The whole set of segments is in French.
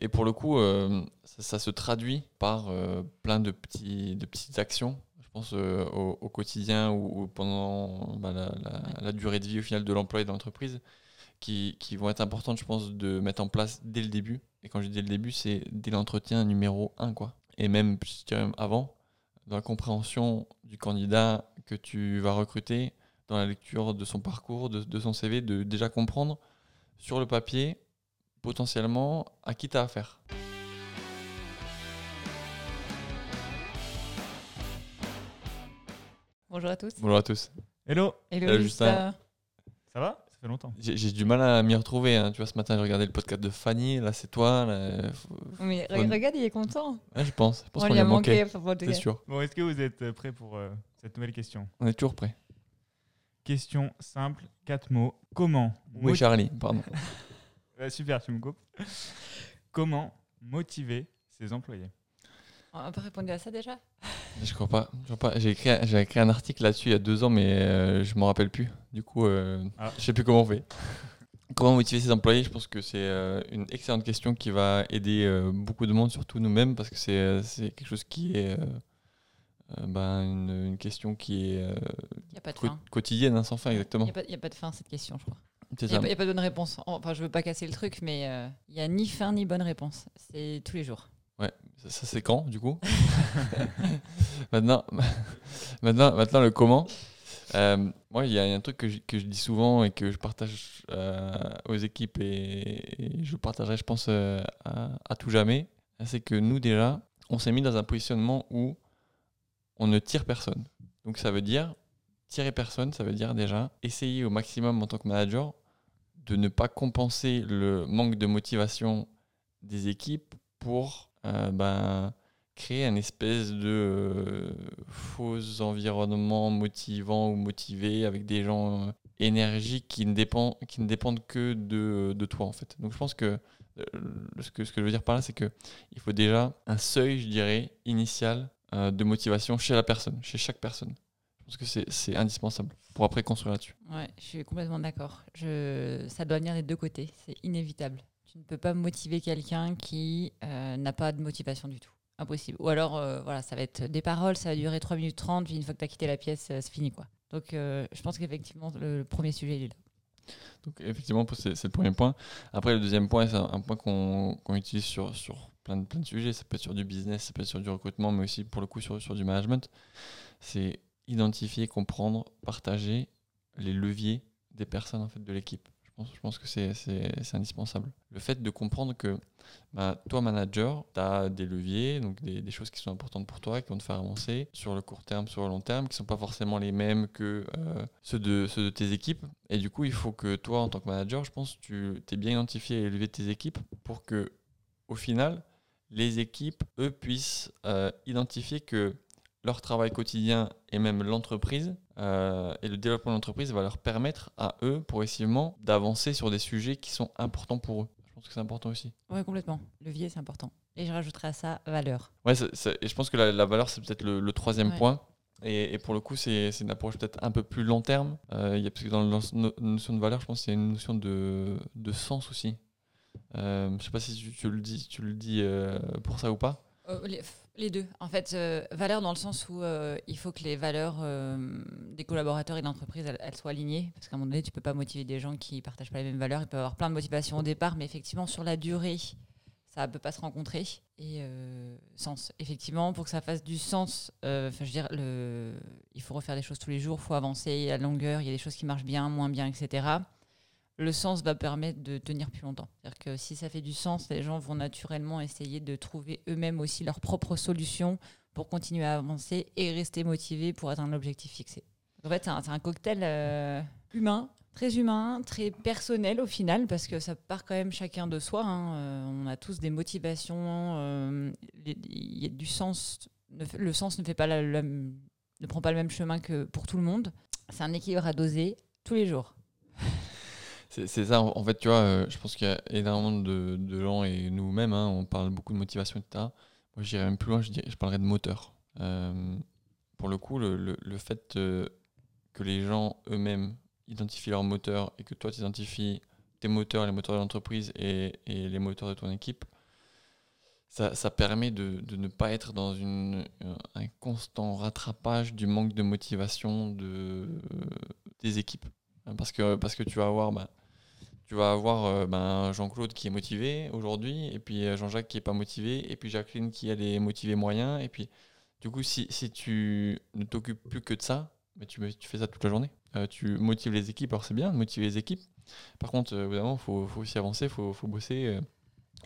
Et pour le coup, euh, ça, ça se traduit par euh, plein de, petits, de petites actions, je pense, euh, au, au quotidien ou, ou pendant bah, la, la- la durée de vie au final de l'employé de l'entreprise, qui, qui vont être importantes, je pense, de mettre en place dès le début. Et quand je dis dès le début, c'est dès l'entretien numéro 1, quoi. Et même, je dirais même avant, dans la compréhension du candidat que tu vas recruter, dans la lecture de son parcours, de, de son CV, de déjà comprendre sur le papier potentiellement à qui tu as affaire. Bonjour à tous. Bonjour à tous. Hello, Hello Justin. ça va? Ça fait longtemps. J'ai du mal à m'y retrouver. hein. Tu vois, ce matin, j'ai regardé le podcast de Fanny. Là, c'est toi. là, faut- Mais Faut- regarde, il est content. Ouais, je pense. Je pense On lui a manqué. manqué. C'est sûr. Bon, est-ce que vous êtes prêts pour euh, cette nouvelle question? On est toujours prêt. Question simple, quatre mots. Comment? Oui, Charlie, pardon. Ouais, Super, tu me coupes. Comment motiver ses employés On n'a pas répondu à ça déjà Je crois pas. Je crois pas. J'ai écrit, j'ai écrit un article là-dessus il y a deux ans, mais euh, je m'en rappelle plus. Du coup, euh, Ah. je sais plus comment on fait. Comment motiver ses employés Je pense que c'est euh, une excellente question qui va aider euh, beaucoup de monde, surtout nous-mêmes, parce que c'est c'est quelque chose qui est euh, euh, ben, une, une question qui est euh, Il n'y a pas de co- fin. quotidienne, hein, sans fin, Il exactement. n'y a, a pas de fin à cette question, je crois. Il n'y a, pas de bonne réponse. Enfin, je veux pas casser le truc, mais euh, il n'y a ni fin ni bonne réponse. C'est tous les jours. Ça, ça, c'est quand, du coup? Maintenant, maintenant, maintenant, le comment? Euh, moi, il y a un truc que je, que je dis souvent et que je partage euh, aux équipes et, et je partagerai, je pense, euh, à, à tout jamais. C'est que nous, déjà, on s'est mis dans un positionnement où on ne tire personne. Donc, ça veut dire, tirer personne, ça veut dire déjà essayer au maximum en tant que manager de ne pas compenser le manque de motivation des équipes pour euh, ben, créer un espèce de euh, faux environnement motivant ou motivé avec des gens euh, énergiques qui ne dépendent, qui ne dépendent que de, de toi en fait. Donc je pense que ce que ce que je veux dire par là, c'est que il faut déjà un seuil, je dirais, initial de motivation chez la personne, chez chaque personne. Pense que c'est- indispensable pour après construire là-dessus. Ouais, je suis complètement d'accord. Je... Ça doit venir des deux côtés. C'est inévitable. Tu ne peux pas motiver quelqu'un qui euh, n'a pas de motivation du tout. Impossible. Ou alors, euh, voilà, ça va être des paroles, ça va durer 3 minutes 30, puis une fois que tu as quitté la pièce, euh, c'est fini. quoi. Donc, euh, je pense qu'effectivement, le, le premier sujet, il est là. Donc effectivement, c'est le premier point. Après, le deuxième point, c'est un, point qu'on utilise sur, sur plein, de, plein de sujets. Ça peut être sur du business, ça peut être sur du recrutement, mais aussi pour le coup sur, sur du management. C'est identifier, comprendre, partager les leviers des personnes en fait, de l'équipe. Je pense, que c'est indispensable. Le fait de comprendre que bah, toi, manager, tu as des leviers, donc des, choses qui sont importantes pour toi, qui vont te faire avancer sur le court terme, sur le long terme, qui ne sont pas forcément les mêmes que euh, ceux, de, tes équipes. Et du coup, il faut que toi, en tant que manager, je pense, tu aies bien identifié leviers de tes équipes pour que, au final, les équipes, eux, puissent euh, identifier que leur travail quotidien et même l'entreprise euh, et le développement de l'entreprise va leur permettre à eux, progressivement, d'avancer sur des sujets qui sont importants pour eux. Je pense que c'est important aussi. Oui, complètement. Levier, c'est important. Et je rajouterai à ça valeur. C'est- et je pense que la, la valeur, c'est peut-être le, le troisième Ouais. point. Et, et pour le coup, c'est une approche peut-être un peu plus long terme. Euh, y a, parce que dans la no- notion de valeur, je pense qu'il y a une notion de, de sens aussi. Euh, je sais pas si tu, tu le dis, tu le dis euh, pour ça ou pas. Les, les deux. En fait, euh, valeur dans le sens où euh, il faut que les valeurs euh, des collaborateurs et de l'entreprise, elles, elles soient alignées. Parce qu'à un moment donné, tu peux pas motiver des gens qui partagent pas les mêmes valeurs. Ils peuvent avoir plein de motivations au départ, mais effectivement, sur la durée, ça peut pas se rencontrer. Et euh, sens. Effectivement, pour que ça fasse du sens, je veux dire, il faut refaire des choses tous les jours, il faut avancer à longueur. Il y a des choses qui marchent bien, moins bien, etc. Le sens va permettre de tenir plus longtemps. C'est-à-dire que si ça fait du sens, les gens vont naturellement essayer de trouver eux-mêmes aussi leurs propres solutions pour continuer à avancer et rester motivés pour atteindre l'objectif fixé. En fait, c'est un, cocktail euh, humain, très humain, très personnel au final, parce que ça part quand même chacun de soi. hein. Euh, on a tous des motivations, euh, il y a du sens. Le sens ne fait pas ne prend pas le même chemin que pour tout le monde. C'est un équilibre à doser tous les jours. C'est ça, en fait, tu vois, euh, je pense qu'il y a énormément de, gens et nous-mêmes, hein, on parle beaucoup de motivation, etc. Moi, j'irais même plus loin, je, dirais- je parlerais de moteur. Euh, pour le coup, le, le- le fait euh, que les gens eux-mêmes identifient leur moteur et que toi, tu identifies tes moteurs, les moteurs de l'entreprise et, et les moteurs de ton équipe, ça, ça permet de, de ne pas être dans une, un constant rattrapage du manque de motivation de, des équipes. Parce que, parce que tu vas avoir, bah, tu vas avoir euh, ben, Jean-Claude qui est motivé aujourd'hui, et puis euh, Jean-Jacques qui est pas motivé, et puis Jacqueline qui a les motivés moyens. Et puis, du coup, si, si tu ne t'occupes plus que de ça, mais tu, tu fais ça toute la journée. Euh, tu motives les équipes, alors c'est bien de motiver les équipes. Par contre, évidemment, il faut, faut, aussi avancer, il faut, faut, bosser.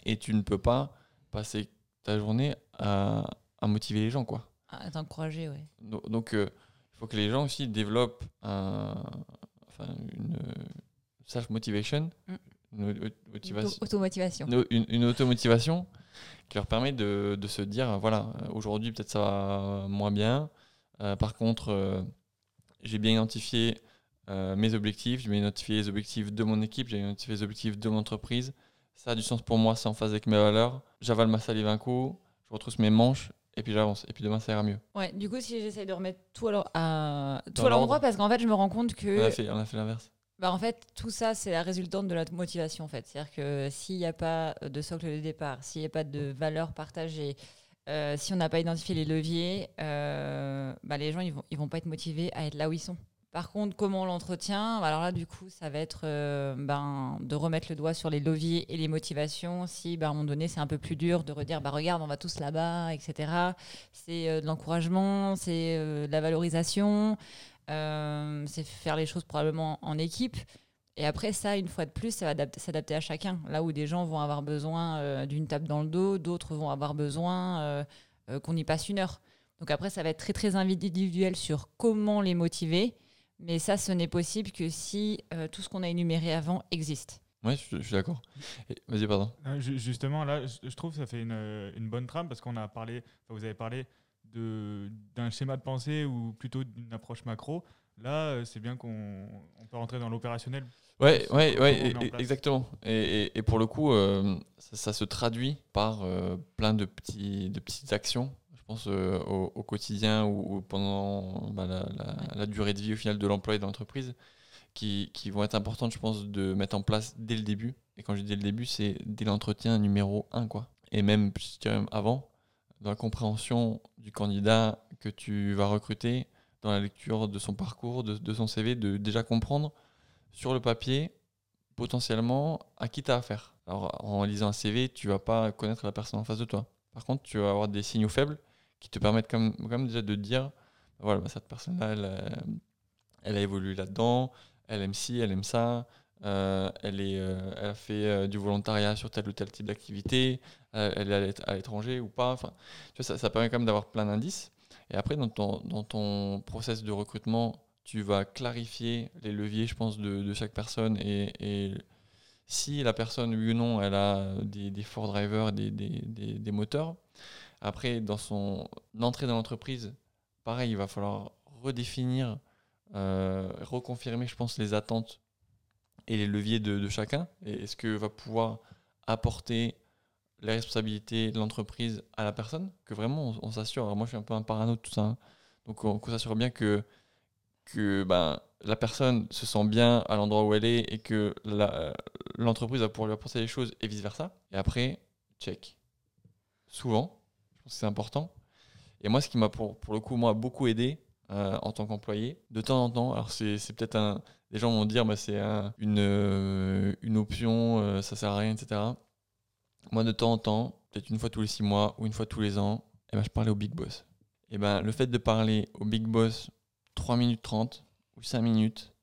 et tu ne peux pas passer ta journée à, à motiver les gens. quoi. À t'encourager, oui. Donc, il faut que les gens aussi développent un, enfin, une self motivation, mm. automotivation, une, une automotivation qui leur permet de, de se dire voilà aujourd'hui peut-être ça va moins bien, euh, par contre euh, j'ai bien identifié euh, mes objectifs, j'ai bien identifié les objectifs de mon équipe, j'ai bien identifié les objectifs de mon entreprise, ça a du sens pour moi, c'est en phase avec mes valeurs, j'avale ma salive un coup, je retrousse mes manches et puis j'avance. Et puis demain, ça ira mieux. Ouais, du coup, si j'essaye de remettre tout à, à, tout à l'endroit, parce qu'en fait, je me rends compte que. On a fait, on a fait l'inverse. Bah en fait, tout ça, c'est la résultante de la motivation. En fait. C'est-à-dire que s'il n'y a pas de socle de départ, s'il n'y a pas de valeur partagée, euh, si on n'a pas identifié les leviers, euh, bah les gens ils vont, pas être motivés à être là où ils sont. Par contre, comment on l'entretient Alors là, du coup, ça va être euh, ben, de remettre le doigt sur les leviers et les motivations. Si, ben, à un moment donné, c'est un peu plus dur de redire, bah, regarde, on va tous là-bas, etc. C'est de l'encouragement, c'est de la valorisation. Euh, c'est faire les choses probablement en équipe. Et après, ça, une fois de plus, ça va s'adapter à chacun. Là où des gens vont avoir besoin euh, d'une tape dans le dos, d'autres vont avoir besoin euh, qu'on y passe une heure. Donc après, ça va être très, très individuel sur comment les motiver. Mais ça, ce n'est possible que si tout ce qu'on a énuméré avant existe. Oui, je, suis d'accord. Vas-y, pardon. Justement, là, je trouve que ça fait une, une bonne trame parce qu'on a parlé, vous avez parlé d'un schéma de pensée ou plutôt d'une approche macro. Là, euh, c'est bien qu'on peut rentrer dans l'opérationnel. Ouais, ouais, ouais, exactement. Et, et, pour le coup, euh, ça, se traduit par euh, plein de, petits, de petites actions, je pense, au, quotidien ou, pendant bah, la, la, durée de vie au final de l'emploi et de l'entreprise, qui, qui, vont être importantes, je pense, de mettre en place dès le début. Et quand je dis dès le début, c'est dès l'entretien numéro 1, quoi. Et même, je dirais même avant, dans la compréhension du candidat que tu vas recruter, dans la lecture de son parcours, de, son CV, de déjà comprendre sur le papier potentiellement à qui tu as affaire. Alors en lisant un CV, tu vas pas connaître la personne en face de toi. Par contre, tu vas avoir des signaux faibles qui te permettent quand même, déjà de dire, voilà, bah, cette personne-là, elle, elle, a évolué là-dedans, elle aime ci, elle aime ça, euh, euh, elle a fait euh, du volontariat sur tel ou tel type d'activité, elle est à l'étranger ou pas. Enfin, ça, permet quand même d'avoir plein d'indices. Et après, dans ton, dans ton process de recrutement, tu vas clarifier les leviers, je pense, de, chaque personne. Et, si la personne, oui ou non, elle a des, des forts drivers, des, des, moteurs, après, dans son entrée dans l'entreprise, pareil, il va falloir redéfinir, reconfirmer, je pense, les attentes et les leviers de, chacun Et est-ce que va pouvoir apporter les responsabilités de l'entreprise à la personne Que vraiment on, s'assure. moi je suis un peu un parano de tout ça. Hein. Donc on, s'assure bien que, que ben, la personne se sent bien à l'endroit où elle est et que l'entreprise va pouvoir lui apporter les choses et vice versa. Et après, check. Souvent, je pense que c'est important. Et moi, ce qui m'a pour, pour le coup, moi, beaucoup aidé, euh, en tant qu'employé. De temps en temps, alors c'est peut-être un. Les gens vont dire, bah, c'est une, euh, une option, euh, ça sert à rien, etc. Moi, de temps en temps, peut-être une fois tous les six mois ou une fois tous les ans, eh ben, je parlais au big boss. Et ben, le fait de parler au big boss 3 minutes 30 ou 5 minutes,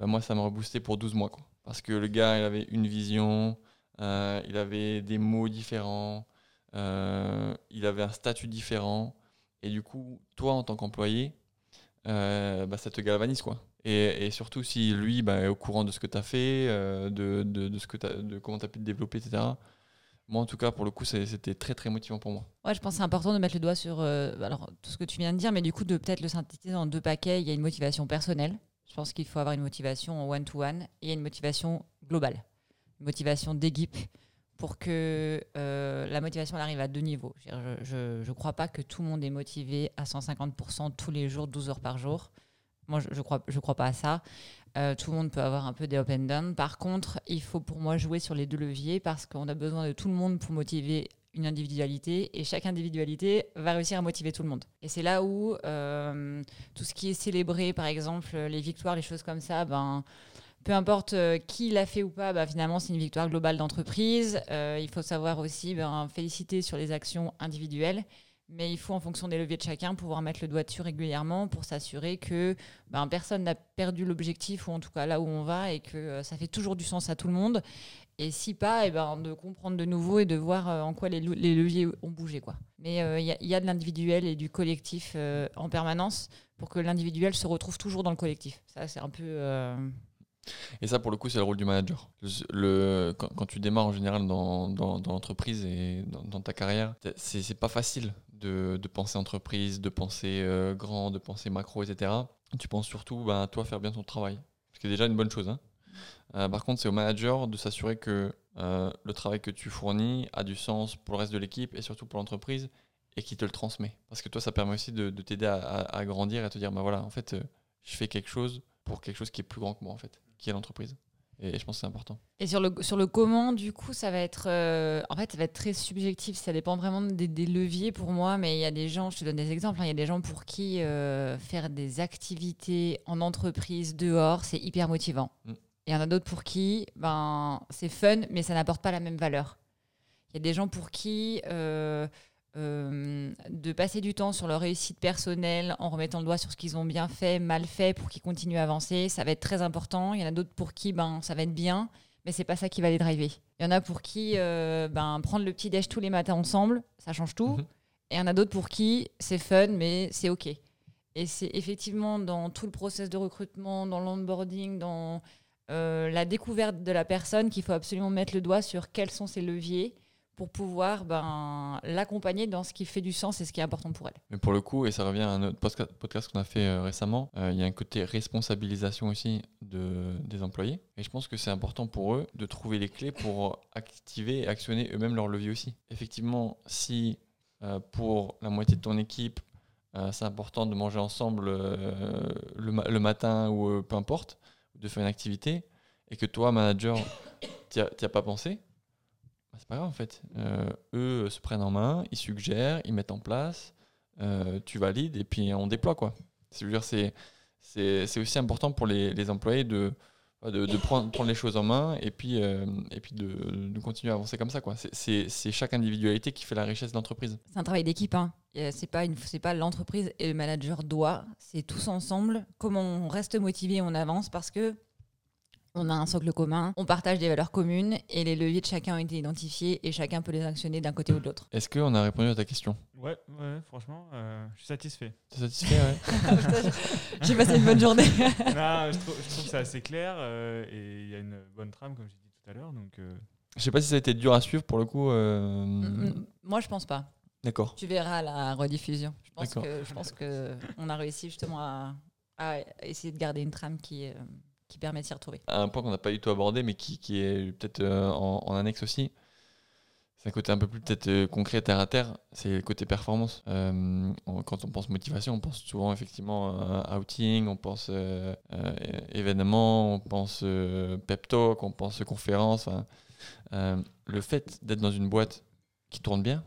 ben, moi, ça m'a reboosté pour 12 mois. Quoi. Parce que le gars, il avait une vision, il avait des mots différents, il avait un statut différent. Et du coup, toi, en tant qu'employé, euh, bah, ça te galvanise quoi. Et, et surtout si lui bah, est au courant de ce que tu as fait, euh, de, ce que comment tu as pu te développer, etc. Moi, en tout cas, pour le coup, c'était très très motivant pour moi. Ouais, je pense que c'est important de mettre le doigt sur euh, alors, tout ce que tu viens de dire, mais du coup, de peut-être le synthétiser en deux paquets. Il y a une motivation personnelle. Je pense qu'il faut avoir une motivation one-to-one et il y a une motivation globale, une motivation d'équipe pour que euh, la motivation arrive à deux niveaux. Je ne crois pas que tout le monde est motivé à 150% tous les jours, 12 heures par jour. Moi, je ne crois, je crois pas à ça. Euh, tout le monde peut avoir un peu des up and down. Par contre, il faut pour moi jouer sur les deux leviers parce qu'on a besoin de tout le monde pour motiver une individualité et chaque individualité va réussir à motiver tout le monde. Et c'est là où euh, tout ce qui est célébré, par exemple, les victoires, les choses comme ça, ben, peu importe euh, qui l'a fait ou pas, bah, finalement, c'est une victoire globale d'entreprise. Il faut savoir aussi ben, féliciter sur les actions individuelles. Mais il faut, en fonction des leviers de chacun, pouvoir mettre le doigt dessus régulièrement pour s'assurer que ben, personne n'a perdu l'objectif, ou en tout cas là où on va, et que euh, ça fait toujours du sens à tout le monde. Et si pas, et eh ben, de comprendre de nouveau et de voir en quoi les, leviers ont bougé. Quoi. Mais il y, a de l'individuel et du collectif en permanence pour que l'individuel se retrouve toujours dans le collectif. Ça, c'est un peu et ça, pour le coup, c'est le rôle du manager. Le, quand, tu démarres en général dans, dans, l'entreprise et dans, ta carrière, c'est pas facile de, penser entreprise, de penser euh, grand, de penser macro, etc. Tu penses surtout bah, à toi faire bien ton travail. Ce qui est déjà une bonne chose. Hein. Euh, par contre, c'est au manager de s'assurer que euh, le travail que tu fournis a du sens pour le reste de l'équipe et surtout pour l'entreprise et qui te le transmet. Parce que toi, ça permet aussi de, t'aider à, à, grandir et à te dire, bah voilà, en fait, je fais quelque chose pour quelque chose qui est plus grand que moi, en fait qui est l'entreprise. Et je pense que c'est important. Et sur le, sur le comment, du coup, ça va être. Euh, en fait, ça va être très subjectif. Ça dépend vraiment des, des leviers pour moi. Mais il y a des gens, je te donne des exemples, hein, il y a des gens pour qui euh, faire des activités en entreprise, dehors, c'est hyper motivant. Mm. Et il y en a d'autres pour qui ben, c'est fun, mais ça n'apporte pas la même valeur. Il y a des gens pour qui. Euh, euh, de passer du temps sur leur réussite personnelle en remettant le doigt sur ce qu'ils ont bien fait, mal fait pour qu'ils continuent à avancer. Ça va être très important. Il y en a d'autres pour qui ben, ça va être bien, mais c'est pas ça qui va les driver. Il y en a pour qui euh, ben, prendre le petit déj tous les matins ensemble, ça change tout. Mhm. Et il y en a d'autres pour qui c'est fun, mais c'est OK. Et c'est effectivement dans tout le process de recrutement, dans l'onboarding, dans euh, la découverte de la personne qu'il faut absolument mettre le doigt sur quels sont ses leviers pour pouvoir ben, l'accompagner dans ce qui fait du sens et ce qui est important pour elle. Mais pour le coup, et ça revient à un autre podcast qu'on a fait euh, récemment, euh, il y a un côté responsabilisation aussi de, des employés. Et je pense que c'est important pour eux de trouver les clés pour activer et actionner eux-mêmes leur levier aussi. Effectivement, si euh, pour la moitié de ton équipe, c'est important de manger ensemble le, le, matin ou peu importe, de faire une activité, et que toi, manager, tu n'y as pas pensé, bah, c'est pas grave en fait. Euh, eux se prennent en main, ils suggèrent, ils mettent en place, euh, tu valides et puis on déploie quoi. C'est, aussi important pour les, employés de, de, prendre, prendre, les choses en main et puis, euh, et puis de, continuer à avancer comme ça. C'est, chaque individualité qui fait la richesse de l'entreprise. C'est un travail d'équipe. Hein. C'est pas, pas l'entreprise et le manager doit. C'est tous ensemble. Comment on reste motivé, on avance parce que on a un socle commun, on partage des valeurs communes et les leviers de chacun ont été identifiés et chacun peut les actionner d'un côté ou de l'autre. Est-ce qu'on a répondu à ta question? Ouais, ouais, franchement, euh, je suis satisfait. T'es satisfait, ouais. j'ai passé une bonne journée. non, je, trouve, que c'est assez clair euh, et il y a une bonne trame, comme j'ai dit tout à l'heure. Donc, euh. Je sais pas si ça a été dur à suivre pour le coup. Mm, mm, moi, je pense pas. D'accord. Tu verras la rediffusion. Je pense que je pense que on a réussi justement à, à essayer de garder une trame qui est qui permet de s'y retrouver. Un point qu'on n'a pas du tout abordé, mais qui, est peut-être euh, en, annexe aussi, c'est un côté un peu plus peut-être euh, concret, terre à terre, c'est le côté performance. Euh, quand on pense motivation, on pense souvent effectivement à outing, on pense événements, on pense pep talk, on pense conférence. le fait d'être dans une boîte qui tourne bien,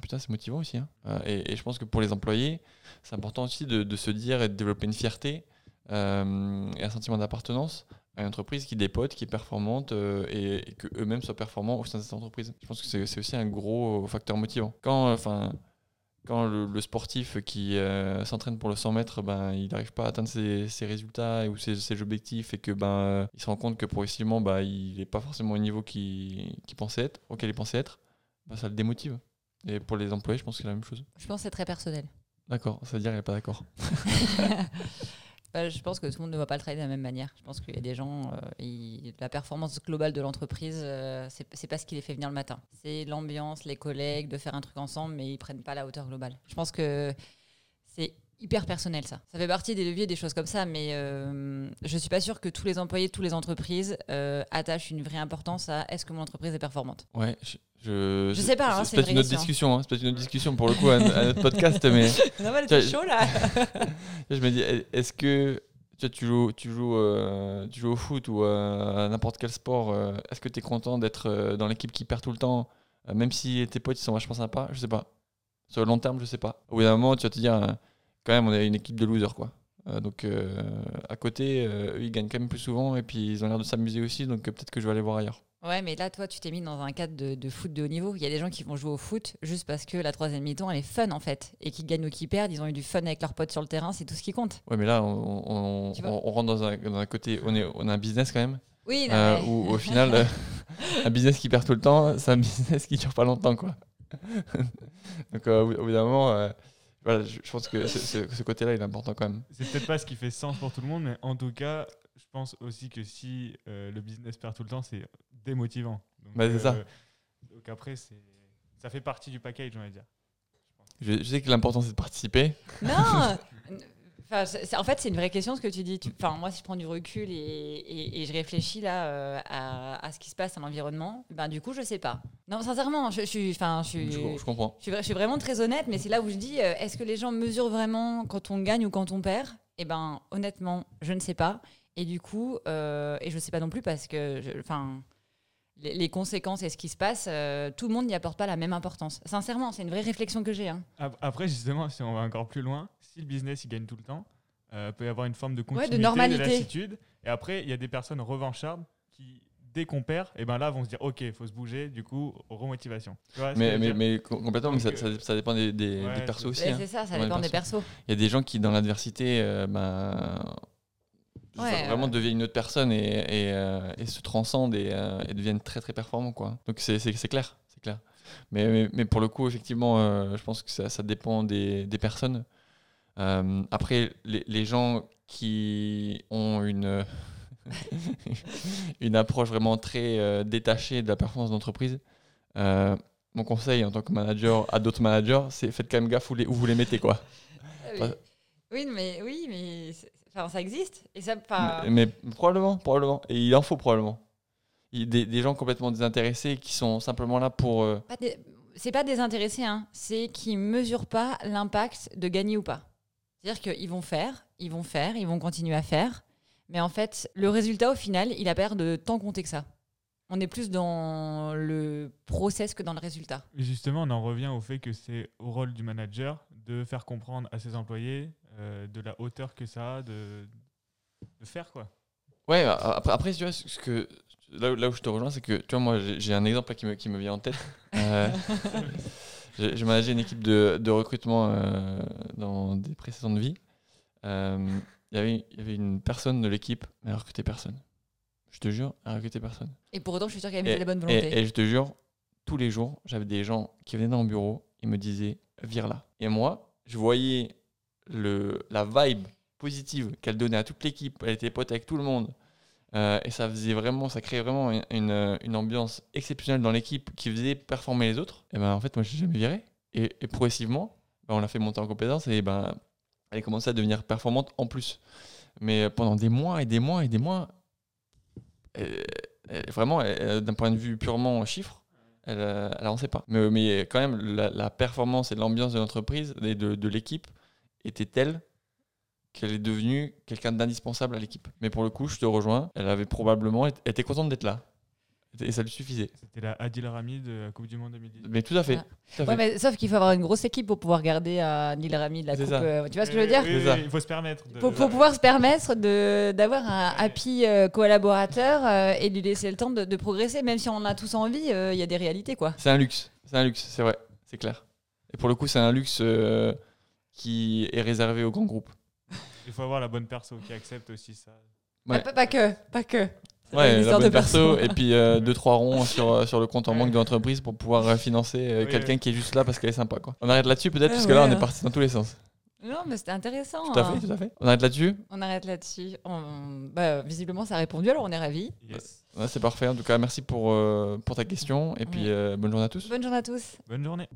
putain, c'est motivant aussi. Hein. Et, je pense que pour les employés, c'est important aussi de, se dire et de développer une fierté euh, et un sentiment d'appartenance à une entreprise qui dépote, qui est performante euh, et, que eux-mêmes soient performants au sein de cette entreprise. Je pense que c'est aussi un gros facteur motivant. Quand, euh, enfin, quand le, sportif qui s'entraîne pour le 100 mètres, ben, il n'arrive pas à atteindre ses, résultats ou ses, objectifs et que ben, il se rend compte que progressivement, ben, il n'est pas forcément au niveau qu'il pensait être, auquel il pensait être, ben, ça le démotive. Et pour les employés, je pense que c'est la même chose. Je pense que c'est très personnel. D'accord, ça veut dire qu'elle n'est pas d'accord. Bah, je pense que tout le monde ne va pas le travailler de la même manière. Je pense qu'il y a des gens, euh, la performance globale de l'entreprise, euh, c'est pas ce qui les fait venir le matin. C'est l'ambiance, les collègues, de faire un truc ensemble, mais ils prennent pas la hauteur globale. Je pense que hyper personnel ça. Ça fait partie des leviers, des choses comme ça, mais euh, je suis pas sûre que tous les employés toutes les entreprises euh, attachent une vraie importance à est-ce que mon entreprise est performante. Ouais, je, je, sais pas. Hein, c'est peut-être une autre discussion. Hein, c'est peut-être une autre discussion pour le coup à, notre podcast, mais. Non, mais chaud là. je me dis, est-ce que tu joues, tu joues, euh, tu joues au foot ou à n'importe quel sport, est-ce que tu es content d'être dans l'équipe qui perd tout le temps Euh, même si tes potes ils sont vachement sympas, je sais pas. Sur le long terme, je sais pas. Au bout d'un moment, tu vas te dire, euh, quand même, on est une équipe de losers, quoi. Euh, donc, euh, à côté, euh, eux, ils gagnent quand même plus souvent et puis ils ont l'air de s'amuser aussi, donc peut-être que je vais aller voir ailleurs. Ouais, mais là, toi, tu t'es mis dans un cadre de, de foot de haut niveau. Il y a des gens qui vont jouer au foot juste parce que la troisième mi-temps, elle est fun, en fait. Et qui gagnent ou qui perdent, ils ont eu du fun avec leurs potes sur le terrain, c'est tout ce qui compte. Ouais, mais là, on, on- Tu vois on- on rentre dans un, dans un côté, on, est, on a un business quand même, Oui, non, euh, mais- où au final, un business qui perd tout le temps, c'est un business qui dure pas longtemps, quoi. donc, euh, au bout- au bout d'un moment, euh, voilà, je, je pense que ce, ce- ce côté-là, il est important quand même. C'est peut-être pas ce qui fait sens pour tout le monde, mais en tout cas, je pense aussi que si euh, le business perd tout le temps, c'est démotivant. Donc, Bah, c'est ça. Donc après, c'est ça fait partie du package, on va dire. Je, je sais que l'important, c'est de participer. Non Enfin, en fait, c'est une vraie question ce que tu dis. Tu- Enfin, moi, si je prends du recul et, et- et je réfléchis là euh, à, à ce qui se passe dans l'environnement, ben du coup, je sais pas. Non, sincèrement, je, suis, enfin, je suis, Je, je comprends. je suis, vra- je suis vraiment très honnête, mais c'est là où je dis, euh, est-ce que les gens mesurent vraiment quand on gagne ou quand on perd? Eh ben, honnêtement, je ne sais pas. Et du coup, euh, et je ne sais pas non plus parce que, je- enfin, les, les conséquences et ce qui se passe, euh, tout le monde n'y apporte pas la même importance. Sincèrement, c'est une vraie réflexion que j'ai. hein. Ap- Après, justement, si on va encore plus loin, si le business il gagne tout le temps, euh, peut y avoir une forme de de continuité, normalité. lassitude. Et après, il y a des personnes revanchardes qui, dès qu'on perd, et ben là, vont se dire, ok, il faut se bouger. Du coup, remotivation. Mais, mais, complètement, mais ça, Donc, ça- ça dépend des, des, ouais, des persos aussi. Hein. c'est ça, ça dépend des perso. persos. Il y a des gens qui, dans l'adversité, euh, ben, Ouais, vraiment deviennent une autre personne et, et, euh, et se transcendent et, euh, et deviennent très très performants. Quoi. Donc c'est clair. c'est clair. Mais, mais, mais pour le coup, effectivement, euh, je pense que ça, ça dépend des, des personnes. Euh, après, les, les gens qui ont une, une approche vraiment très détachée de la performance d'entreprise, mon conseil en tant que manager à d'autres managers, c'est faites quand même gaffe où, les, où vous les mettez. Quoi. Oui, Pas- oui mais, oui, mais enfin, ça existe. Et ça, Mais, mais probablement, probablement. Et il en faut probablement. Il, des, des gens complètement désintéressés qui sont simplement là pour. euh, pas des- c'est pas désintéressé, hein. c'est qu'ils mesurent pas l'impact de gagner ou pas. C'est-à-dire qu'ils vont faire, ils vont faire, ils vont continuer à faire, mais en fait, le résultat au final, il a pas de tant compter que ça. On est plus dans le process que dans le résultat. Et justement, on en revient au fait que c'est au rôle du manager de faire comprendre à ses employés euh, de la hauteur que ça a de, de faire quoi. Ouais, a- après, après, tu vois, ce que, là, où- là où je te rejoins, c'est que, tu vois, moi, j'ai un exemple là qui me, qui me vient en tête. Euh, managé une équipe de, de recrutement euh, dans des précédentes vies. Euh, Il y avait- il y avait une personne de l'équipe, mais elle recrutait personne. Je te jure, elle recrutait personne. Et pour autant, je suis sûre qu'il y avait Et, de la bonne et- volonté. et je te jure, tous les jours, j'avais des gens qui venaient dans mon bureau, ils me disaient vire là. Et moi, je voyais le, la vibe positive qu'elle donnait à toute l'équipe. Elle était pote avec tout le monde. Euh, et ça faisait vraiment, ça créait vraiment une, une- ambiance exceptionnelle dans l'équipe qui faisait performer les autres. Et ben en fait, moi, je l'ai jamais viré. Et, progressivement, ben, on l'a fait monter en compétence et ben elle a commencé à devenir performante en plus. Mais pendant des mois et des mois et des mois, vraiment, d'un point de vue purement chiffre, elle, euh, elle avançait pas. Mais, mais quand même, la, la performance et l'ambiance de l'entreprise et de, de l'équipe était telle qu'elle est devenue quelqu'un d'indispensable à l'équipe. Mais pour le coup, je te rejoins, elle avait probablement, été- était contente d'être là. Et ça lui suffisait. C'était la Adil Rami de la Coupe du Monde 2010. Mais tout à fait. Ah. tout à Ouais, fait. mais sauf qu'il faut avoir une grosse équipe pour pouvoir garder à Neil Rami de la coupe. ça. euh, tu vois ce que je veux dire? Oui, C'est oui, Il faut se permettre. De... Faut, faut pouvoir se permettre de- d'avoir un happy euh, collaborateur euh, et lui laisser le temps de, de progresser, même si on en a tous envie, euh, il y a des réalités quoi. C'est un luxe. C'est un luxe, c'est vrai. C'est clair. Et pour le coup, c'est un luxe euh, qui est réservé aux grands groupes. Il faut avoir la bonne perso qui accepte aussi ça. Ouais. Ah, Pas, pas que, pas que. Ouais, la bonne de perso, perso. et puis euh, deux trois ronds sur, euh, sur le compte en banque de l'entreprise pour pouvoir euh, financer euh, Oui, quelqu'un oui. qui est juste là parce qu'elle est sympa. Quoi. On arrête là-dessus peut-être, Ah parce que là on est hein. parti dans tous les sens. Non, mais c'était intéressant. Tout à hein. fait, tout à fait. On arrête là-dessus On arrête là-dessus. On- bah, visiblement, ça a répondu, alors on est ravis. Yes. Ouais, C'est parfait. En tout cas, merci pour, euh, pour ta question, et puis Ouais. euh, bonne journée à tous. Bonne journée à tous. Bonne journée.